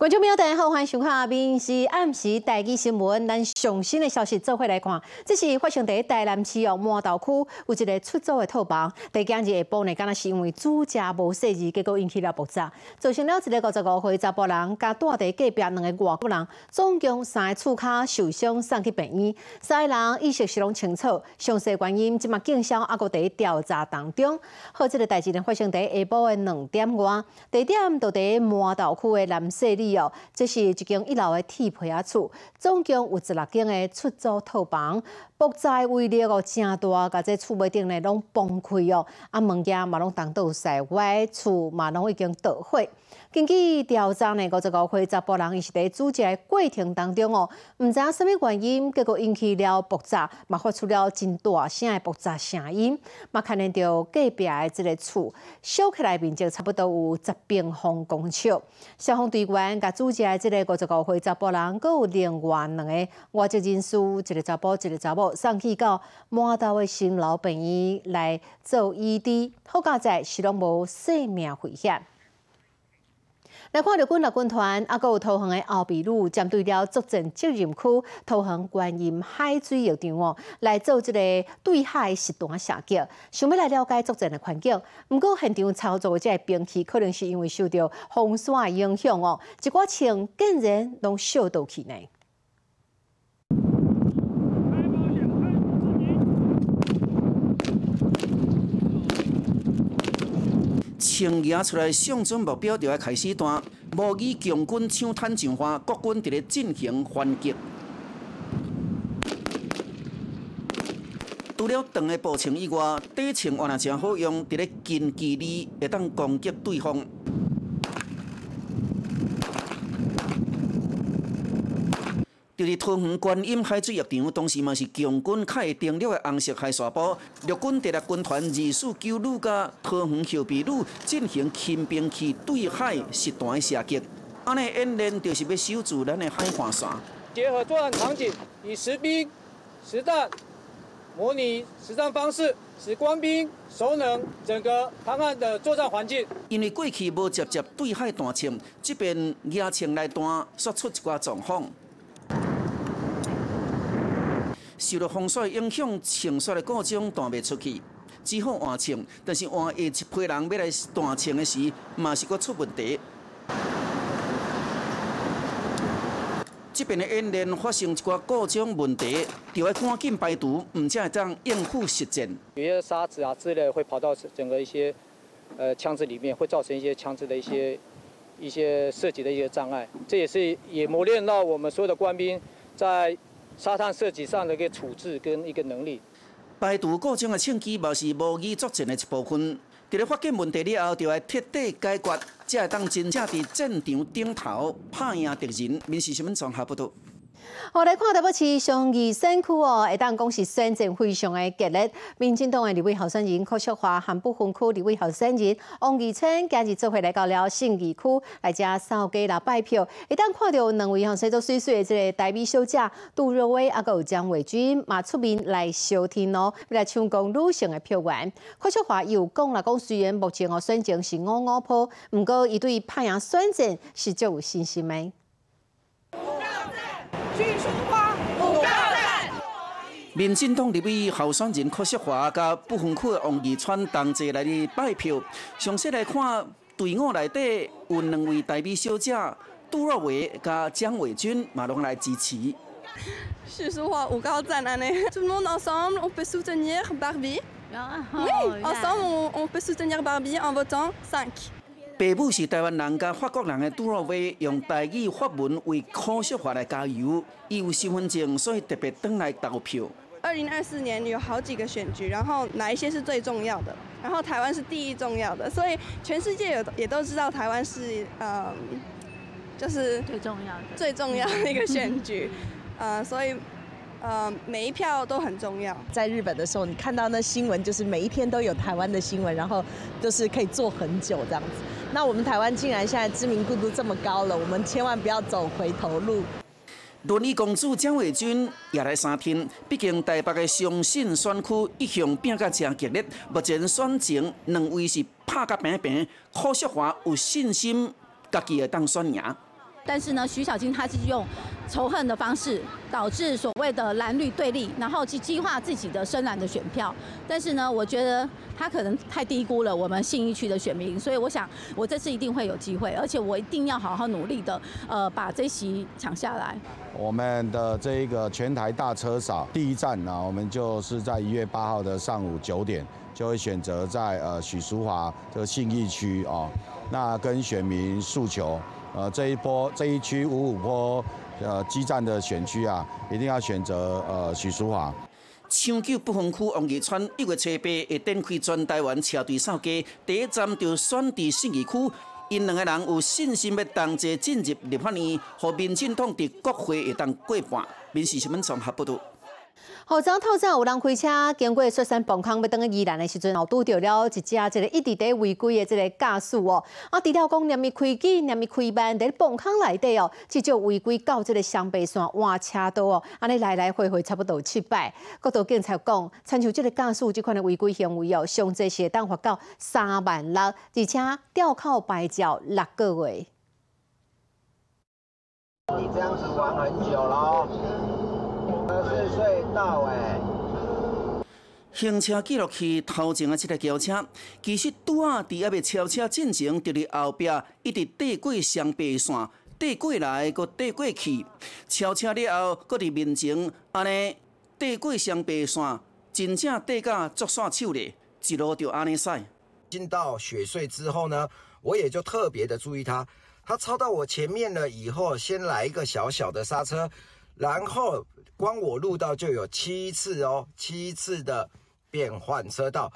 观众朋友，大家好，欢迎收看阿明是暗时台记新闻。咱上新的消息做回来看，这是发生在台南市哦麻豆区有一个出租的套房，第今日下晡呢，敢若是因为主家无设置，结果引起了爆炸，造成了一个五十五岁查甫人加住在隔壁两个外国人，总共三个厝卡受伤送去病院，三个人意识是拢清楚，详细原因即嘛警消还伫调查当中。好，这个代志呢发生在下晡的两点外，地点就伫麻豆区的南势里。这是一间一楼的铁皮啊厝，总共有十六间的出租套房，爆炸威力哦真大，甲这厝尾顶呢拢崩溃哦，啊物件嘛拢当到晒歪，厝嘛拢已经倒毁。根据调查呢，五十五岁查甫人伊是伫煮食的过程当中哦，毋知影什物原因，结果引起了爆炸，嘛发出了真大声的爆炸声音，嘛看见到隔壁的这个厝烧起来面积差不多有十平方公尺。消防队员甲煮食的这个五十五岁查甫人，佮有另外两个外籍人士，一个查甫，一个查某，送去到满岛的新老病院来做医治，好佳在是拢无生命危险。来看到军乐军团，啊，有投降的后备路，针对了作战责任区投降观音海水浴场哦，来做一个对海实弹射击，想要来了解作战的环境。不过现场操作的这兵器，可能是因为受到风沙影响哦，一寡枪竟然拢烧到去呢。枪拿出来，上准目标就要开始弹。模拟强军抢滩上花，国军伫咧进行反击。除了长的步枪以外，短枪也真好用，伫咧近距离会当攻击对方。就是桃园观音海水浴场，当时嘛是强军开登陆的红色海沙堡，陆军第六军团二四九旅甲桃园后备旅进行轻兵器对海实弹射击。安尼演练就是要守住咱的海岸线。结合作战场景，以实兵实弹模拟实战方式，使官兵熟能整个滩岸的作战环境。因为过去无直接对海弹枪，这边野枪来弹，说出一寡状况。受到风雪影响，枪雪的各种弹袂出去，只好换枪。但是换下一批人要来弹枪的时，嘛是搁出问题。这边的演练发生一寡故障问题，就要赶紧排除，唔才会当应付实战。有些沙子啊之类会跑到整个一些呃枪支里面，会造成一些枪支的一些一些射击的一些障碍。这也是也磨练到我们所有的官兵在。沙滩设计上的一个处置跟一个能力，排除各种的枪击，嘛是无意作战的一部分。在咧发现问题了后，就要彻底解决，才会当真正伫战场顶头拍赢敌人。面试新闻综合报道。我来看台北市上二选区哦，会当讲是选战非常的激烈。民进党的立委候选人柯淑华、含不分区立委候选人王义清今日做伙来到了信义区来遮扫街来拜票。会当看到两位吼生做水水的这个代表小姐杜若威，啊，有张伟军嘛出面来收听哦，来抢攻女性的票源。柯淑华又讲了讲，虽然目前哦选情是五五坡，不过伊对拍赢选战是足有信心的。民进党立委候选人柯淑华甲不分区的王义川同齐来哩拜票。详细来看队伍内底有两位代表小姐杜若伟甲蒋伟君嘛拢来支持。许淑华有够赞安尼，Tout le monde ensemble, on peut soutenir Barbie. Oui, ensemble, on on peut soutenir Barbie en votant cinq. 爸母是台湾人甲法国人的杜若威，用台语法文为柯淑华来加油。伊有身份证，所以特别登来投票。二零二四年有好几个选举，然后哪一些是最重要的？然后台湾是第一重要的，所以全世界有也都知道台湾是嗯，就是最重要的最重要的一个选举，呃，所以呃每一票都很重要。在日本的时候，你看到那新闻，就是每一天都有台湾的新闻，然后就是可以做很久这样子。那我们台湾竟然现在知名度都这么高了，我们千万不要走回头路。轮椅公主蒋伟君也来三天，毕竟台北的相信选区一向拼甲真激烈，目前选情两位是拍甲平平，柯淑华有信心家己会当选赢。但是呢，徐小金他是用仇恨的方式，导致所谓的蓝绿对立，然后去激化自己的深蓝的选票。但是呢，我觉得他可能太低估了我们信义区的选民，所以我想我这次一定会有机会，而且我一定要好好努力的，呃，把这席抢下来。我们的这一个全台大车扫第一站呢，我们就是在一月八号的上午九点，就会选择在呃许淑华这个信义区哦，那跟选民诉求。呃，这一波这一区五五坡呃基站的选区啊，一定要选择呃许淑华。抢救不分区王义川一月初八会展开全台湾车队扫街，第一站就选伫信义区。因两个人有信心要同齐进入立法院，和民进党伫国会会当过半。民事新闻综合报道。后早透早有人开车经过雪山崩坑要登去宜兰的时阵，后拄到了一只这个一直在违规的这个驾驶哦。啊，除了讲连伊开机、连伊开慢，在崩坑内底哦，至少违规到这个双白线换车道哦，安尼来来回回差不多七摆。国土警察讲，参照这个驾驶这款的违规行为哦，上最是当罚到三万六，而且吊扣牌照六个月。你这样子玩很久喽。是隧道诶。行车记录器头前的这台轿车，其实拄啊伫还未超车进前，就伫后壁一直缀过双白线，缀过来，搁缀过去。超车了后，搁伫面前安尼缀过双白线，真正缀甲足煞手咧，一路就安尼驶。进到雪隧之后呢，我也就特别的注意他，他超到我前面了以后，先来一个小小的刹车，然后。光我路道就有七次哦，七次的变换车道。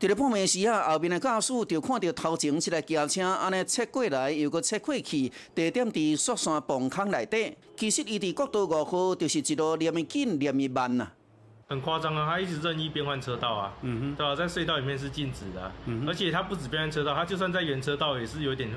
伫咧碰面时啊，后面的驾驶就看到头前一台轿车安尼切过来，又搁切过去，地点伫雪山崩坑内底。其实伊伫国道五号就是一路连伊紧连伊慢呐。很夸张啊，他一直任意变换车道啊，嗯哼，对吧？在隧道里面是禁止的，嗯而且他不止变换车道，他就算在原车道也是有点。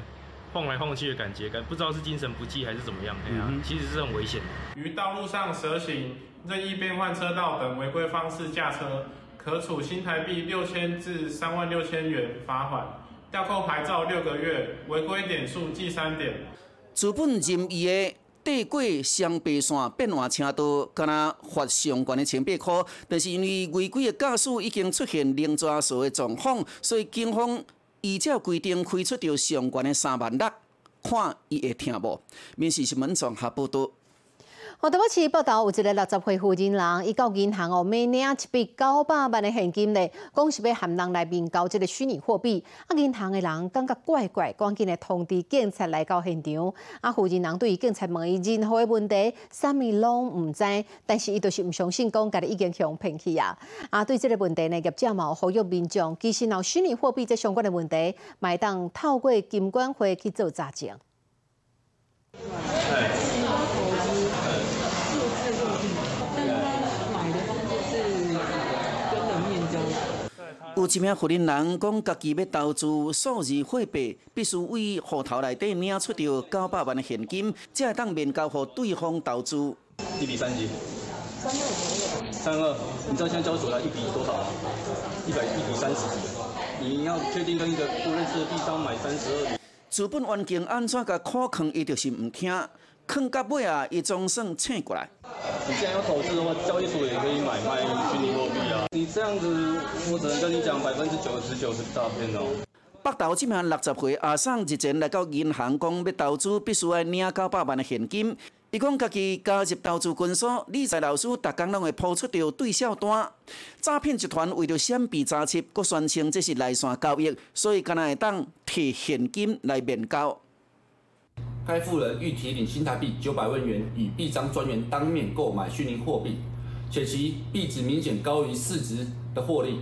晃来晃去的感觉，感不知道是精神不济还是怎么样，哎呀，其实是很危险的。于道路上蛇行、任意变换车道等违规方式驾车，可处新台币六千至三万六千元罚款，吊扣牌照六个月，违规点数记三点。资本任意的地过双白线变换车道，敢若罚上悬的千八块，但是因为违规的驾驶已经出现零抓数的状况，所以警方。依照规定开出着上悬的三万六，看伊会听无？民事新闻综合报道。我台北市报道有一个六十岁富人人，伊到银行哦，每领一笔九百万的现金咧，讲是要含人来面交这个虚拟货币。啊，银行的人感觉怪怪，赶紧来通知警察来到现场。啊，富人人对警察问伊任何的问题，啥物拢毋知，但是伊就是毋相信，讲家己已经被骗去啊。啊，对这个问题呢，业者嘛有呼吁民众，其实闹虚拟货币这相关的问题，买当透过金管会去做查证。有一名富人人讲，家己要投资数字货币，必须为户头内底领出着九百万的现金，才会当面交互对方投资。一比三十。三二。三二。你知道现在交所要一比多少吗？一百一比三十。你要确定跟一个不认识的地方买三十二。资本环境安怎甲可坑，伊就是唔听。坑到尾啊，伊总算醒过来。你既然要投资的话，交易所也可以买卖虚拟货币啊。你这样子，我只能跟你讲，百分之九十九是诈骗哦。北投这名六十岁阿桑日前来到银行，讲要投资，必须要领九百万的现金。伊讲家己加入投资群所，理财老师逐工拢会抛出着对账单。诈骗集团为了闪避查缉，佫宣称这是内线交易，所以敢若会当摕现金来面交。该富人欲提领新台币九百万元与币商专员当面购买虚拟货币，且其币值明显高于市值的获利，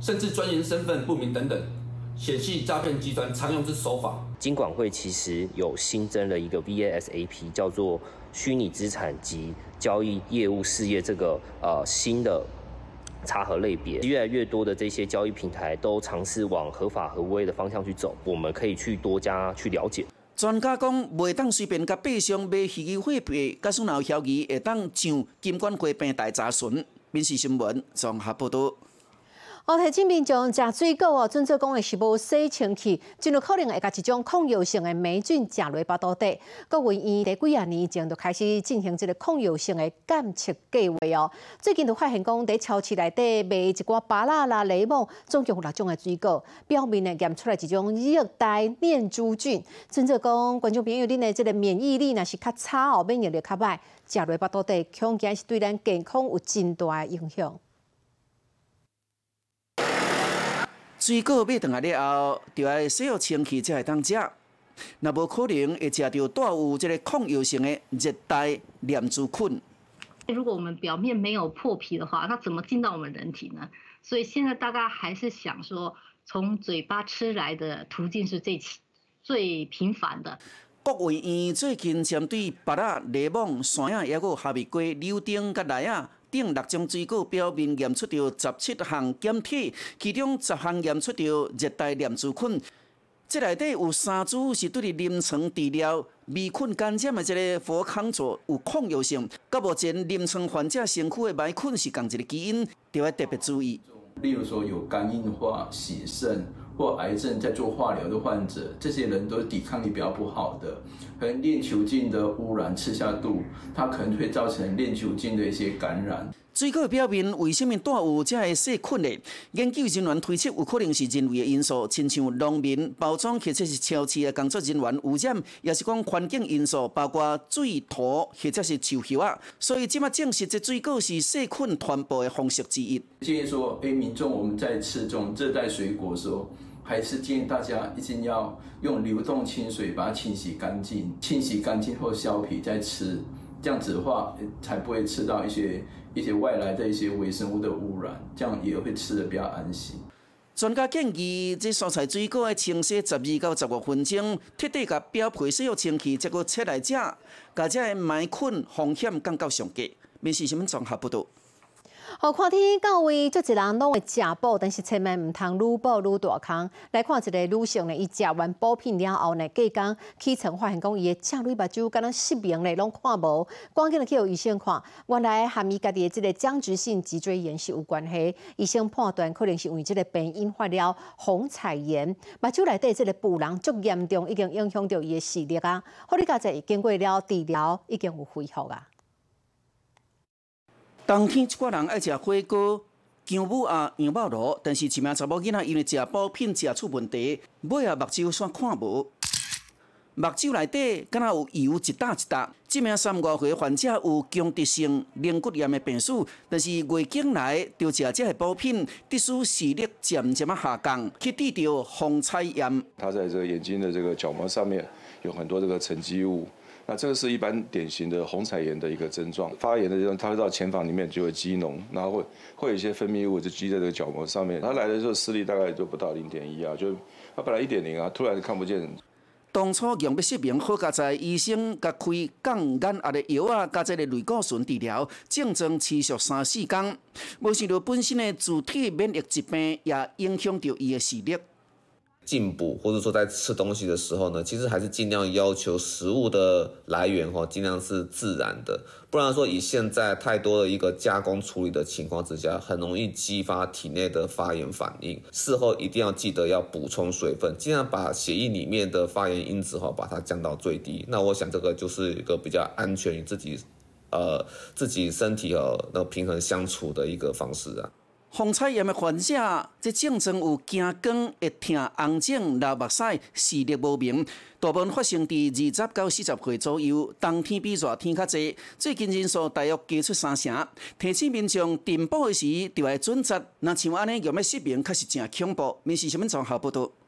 甚至专员身份不明等等，显系诈骗集团常用之手法。金管会其实有新增了一个 VASAP，叫做虚拟资产及交易业务事业这个呃新的查核类别，越来越多的这些交易平台都尝试往合法合规的方向去走，我们可以去多加去了解。专家讲，袂当随便甲百姓买虚拟货币，加上闹小鱼，会当上金管会平台查询。民事新闻综合报道。哦，提醒民众食水果哦，准做讲的是无洗清气，真有可能会甲一种抗药性的霉菌食落巴肚底。国卫院在几啊年前就开始进行这个抗药性的检测计划哦。最近就发现讲，在超市内底卖一寡芭乐啦、柠檬，总共有六种的水果，表面呢验出来一种热带念珠菌。准做讲，观众朋友，恁的这个免疫力若是较差哦，免疫力较歹，食落巴肚底，恐惊是对咱健康有真大的影响。水果买回来了后，就要洗好清气才会当食。那无可能会食到带有这个抗药性的热带念珠菌。如果我们表面没有破皮的话，它怎么进到我们人体呢？所以现在大家还是想说，从嘴巴吃来的途径是最最频繁的。国卫院最近针对芭乐、柠檬、山药，还有哈密瓜、柳丁、甲梨啊。六种水果表面验出着十七项检体，其中十项验出着热带念珠菌。这内底有三组是对临床治疗微菌感染的这个佛康座有抗药性，甲目前临床患者身躯的霉菌是同一个基因，就要特别注意。例如说有肝硬化、洗肾或癌症在做化疗的患者，这些人都抵抗力比较不好的，可能链球菌的污染吃下肚，它可能会造成链球菌的一些感染。水果表面为什么带有这个细菌呢？研究人员推测有可能是人为的因素，亲像农民、包装或者是超市的工作人员污染，也是讲环境因素，包括水土或者是臭气啊。所以，即马证实这水果是细菌传播的方式之一。建议说，哎，民众我们在吃这种热带水果的时候，还是建议大家一定要用流动清水把它清洗干净，清洗干净后削皮再吃，这样子的话才不会吃到一些。一些外来的一些微生物的污染，这样也会吃的比较安心。专家建议，这蔬菜水果要清洗十二到十五分钟，彻底把表皮洗好清气，再搁切来食，甲这霉菌风险降到上低。面试新闻综合报道。好，看天到位，足一人拢会食补，但是千万唔通愈补愈大坑。来看一个女性呢，伊食完补品了后呢，隔工起床发现讲伊的正蕊目睭敢若失明咧，拢看无，赶紧去互医生看。原来含伊家己的这个僵直性脊椎炎是有关系，医生判断可能是为即个病引发了红彩炎，目睭内底即个布囊足严重，已经影响到伊的视力啊。好，你家在经过了治疗，已经有恢复啊。冬天，一寡人爱食火锅、姜母鸭、羊肉炉，但是一名查某囡仔因为食补品食出问题，尾啊目睭煞看无，目睭内底敢若有油一搭一搭。这名三五岁患者有强直性鳞骨炎的病史，但是月经来就食这个补品，得使视力渐渐啊下降，去治疗红彩炎。他在这个眼睛的这个角膜上面有很多这个沉积物。那这个是一般典型的红彩炎的一个症状，发炎的这种，它会到前房里面就会积脓，然后会会有一些分泌物就积在这个角膜上面。它来的时候视力大概就不到零点一啊，就它本来一点零啊，突然就看不见。当初用要失明，好加在医生甲开降眼压的药啊，加这个类固醇治疗，症状持续三四天，无想到本身的主体免疫疾病也影响到伊的视力。进补或者说在吃东西的时候呢，其实还是尽量要求食物的来源哈，尽量是自然的，不然说以现在太多的一个加工处理的情况之下，很容易激发体内的发炎反应。事后一定要记得要补充水分，尽量把血液里面的发炎因子哈把它降到最低。那我想这个就是一个比较安全与自己，呃自己身体和那平衡相处的一个方式啊。红彩炎的患者，这症状有惊光、会疼、红肿、流目屎、视力无明，大部分发生伫二十到四十岁左右。冬天比热天较济，最近人数大约加出三成。提醒民众填报的时，就要准则。若像安尼，用要失明，确实真恐怖。民事新闻综合报道。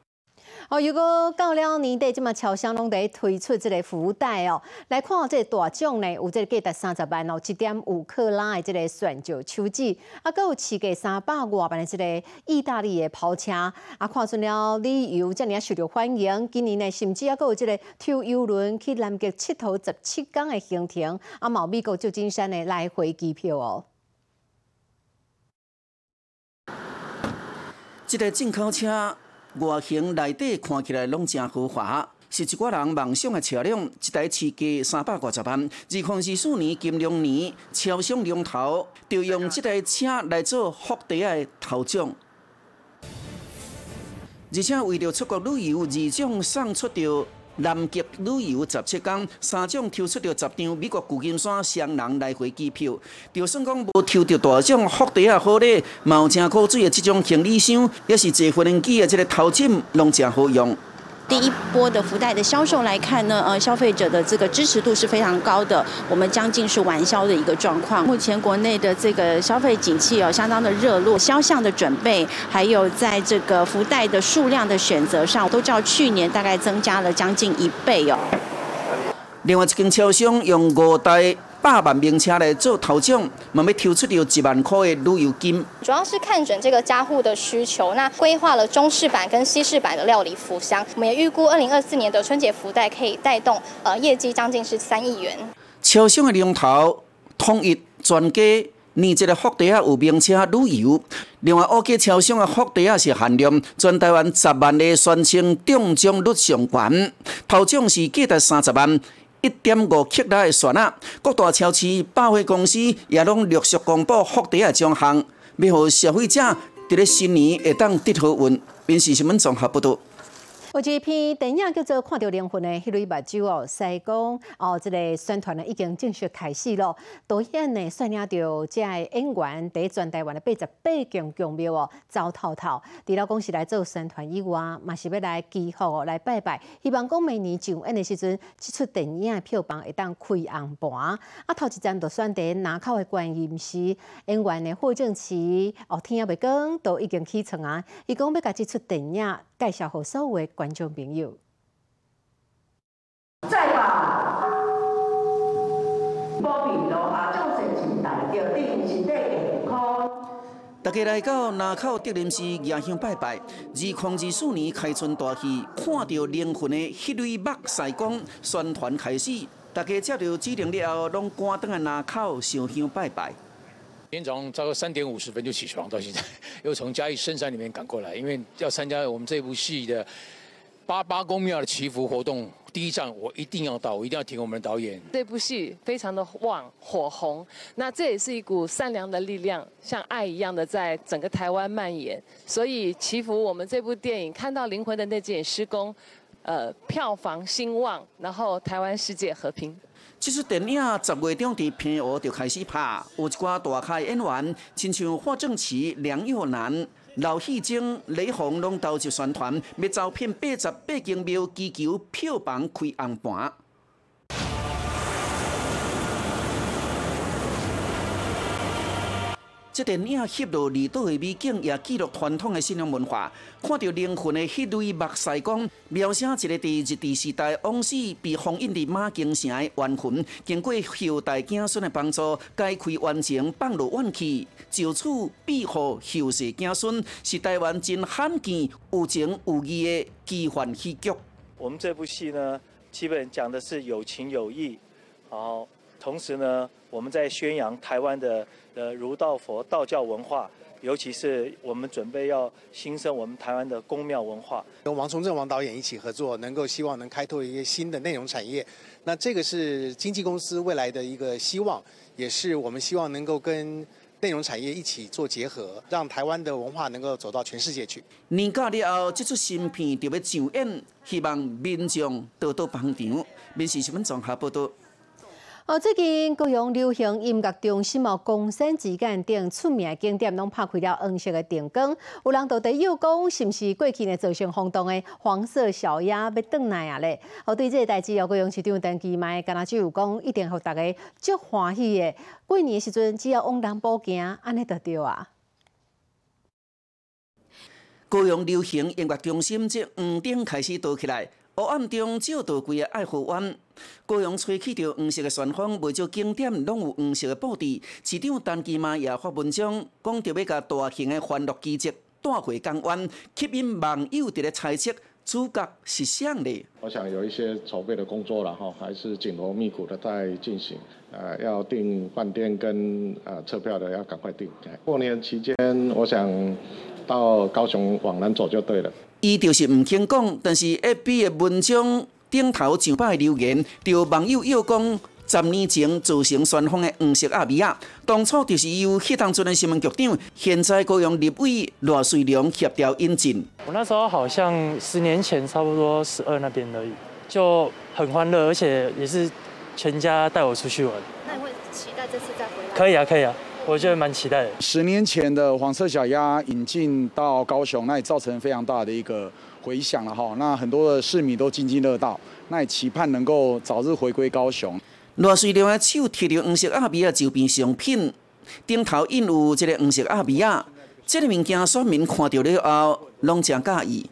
哦，如果到了年底，即马超商拢在推出这个福袋哦，来看这大奖呢，有即个价值三十万哦，一点五克拉的这个选酒秋季，啊，搁有市价三百外万的即个意大利的跑车，啊，看出了旅游这样受到欢迎，今年呢，甚至啊，搁有这个抽游轮去南极佚佗十七天的行程，啊，毛美国旧金山的来回机票哦。即个进口车。外形内底看起来拢真豪华。是一个人梦想的车辆，一台车价三百五十万。二零二四年金龙年，超商龙头，就用这台车来做福地的头奖。而且为了出国旅游，二奖送出到南极旅游十七天，三奖抽出着十张美国旧金山双人来回机票。就算讲无抽到大奖，福袋啊好咧，有真可水的即种行李箱，也是坐飞机的即个头枕，拢真好用。第一波的福袋的销售来看呢，呃，消费者的这个支持度是非常高的，我们将近是完销的一个状况。目前国内的这个消费景气哦，相当的热络，销项的准备，还有在这个福袋的数量的选择上，都较去年大概增加了将近一倍哦。另外一间超商用五袋。百万名车来做头奖，嘛要抽出了一万块的旅游金。主要是看准这个家户的需求，那规划了中式版跟西式版的料理福箱。我们也预估二零二四年的春节福袋可以带动呃业绩将近是三亿元。超商的龙头统一专家，你这个福袋啊有名车旅游。另外，五家超商的福袋啊是限量，全台湾十万的宣称中奖率上悬，头奖是价值三十万。一点五克拉的船啊！各大超市、百货公司也拢陆续公布福袋的奖项，要让消费者伫咧新年会当得好运。面试新闻综合报道。有一篇电影叫做《看到灵魂》的迄类目睭哦，西讲哦，这个宣传呢已经正式开始咯。导演呢率领着这演员伫全台湾的八十八间宫庙哦，走透透。除了讲是来做宣传以外，嘛是要来祈福哦，来拜拜。希望讲明年上映的时阵，这出电影的票房会当开红盘。啊，头一站就选伫南口的观音寺，演员的霍正奇哦，天也未光都已经起床啊。伊讲要甲这出电影介绍给所有观众朋友。再吧保庇咯，啊，众生前大着定身体健康。大家来到南口德林寺迎香拜拜。二零二四年开春大戏，看到灵魂的迄类目晒光，宣传开始，大家接到指令了后，拢赶登来南口上香拜拜。今天早上大概三点五十分就起床，到现在又从嘉义深山里面赶过来，因为要参加我们这部戏的八八公庙的祈福活动。第一站我一定要到，我一定要听我们的导演。这部戏非常的旺火红，那这也是一股善良的力量，像爱一样的在整个台湾蔓延。所以祈福我们这部电影看到灵魂的那件施工，呃，票房兴旺，然后台湾世界和平。这出电影十月中伫平湖就开始拍，有一寡大咖演员，亲像霍正奇、梁又南、刘戏晶、李红拢投入宣传，要招聘八十八间庙，祈求票房开红盘。这电影翕落离岛的美景，也记录传统的信仰文化。看到灵魂的迄类目屎光，描写一个伫日治时代往事被封印伫马京城的冤魂，经过后代子孙的帮助，解开冤情，放落怨气，就此庇护后世子孙，是台湾真罕见、有情有义的奇幻戏剧。我们这部戏呢，基本讲的是有情有义，然后同时呢，我们在宣扬台湾的。呃，儒道佛道教文化，尤其是我们准备要兴盛我们台湾的宫庙文化，跟王崇正王导演一起合作，能够希望能开拓一些新的内容产业。那这个是经纪公司未来的一个希望，也是我们希望能够跟内容产业一起做结合，让台湾的文化能够走到全世界去。年假了后，这出新片就要上演，希望民众多多捧场。民视新闻综合报道。哦，最近高雄流行音乐中心哦，公山之间等出名的景点拢拍开了黄色的灯光，有人到底又讲，是毋是过去呢造成轰动的黄色小鸭要倒来啊咧？哦，对这个代志哦，高雄市长陈其迈敢若只有讲，一定互大家足欢喜的。过年的时阵，只要往南部行，安尼就对啊。高雄流行音乐中心即黄灯开始倒起来。黑暗中照到规个爱河湾，高阳吹起着黄色的旋风，每少景点拢有黄色的布置。市长陈其迈也发文章，讲着要甲大型的欢乐季节带回港湾，吸引网友伫咧猜测主角是谁呢？我想有一些筹备的工作了哈，还是紧锣密鼓的在进行。呃，要订饭店跟呃车票的要赶快订。过年期间，我想到高雄往南走就对了。伊就是毋肯讲，但是 FB 的文章顶头上摆留言，就网友又讲，十年前造成双方的黄色阿米亚，当初就是由迄当阵的新闻局长，现在高雄立委罗水良协调引进。我那时候好像十年前，差不多十二那边而已，就很欢乐，而且也是全家带我出去玩。那你会期待这次再回来？可以啊，可以啊。我觉得蛮期待的。十年前的黄色小鸭引进到高雄，那也造成非常大的一个回响了哈。那很多的市民都津津乐道，那也期盼能够早日回归高雄。罗水良的手提着黄色阿比亚周边商品，顶头印有这个黄色阿比亚，这个物件选民看到了后，拢真介意。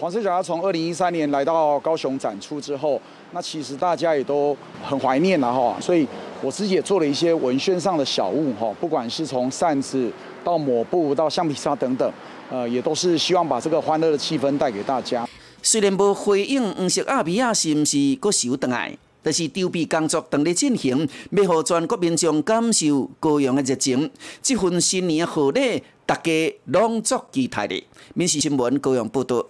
黄色小鸭从二零一三年来到高雄展出之后，那其实大家也都很怀念了哈，所以。我自己也做了一些文宣上的小物哈，不管是从扇子到抹布到橡皮擦等等，呃，也都是希望把这个欢乐的气氛带给大家。虽然无回应黄色阿比亚是毋是搁收回来，但是筹备工作正在进行，要让全国民众感受高阳的热情。这份新年的贺礼，大家拢足期待的。民事新闻高阳报道。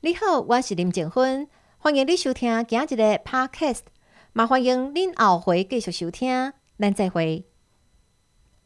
你好，我是林静芬，欢迎你收听今日的 Podcast。麻烦迎您后回继续收听，咱再会。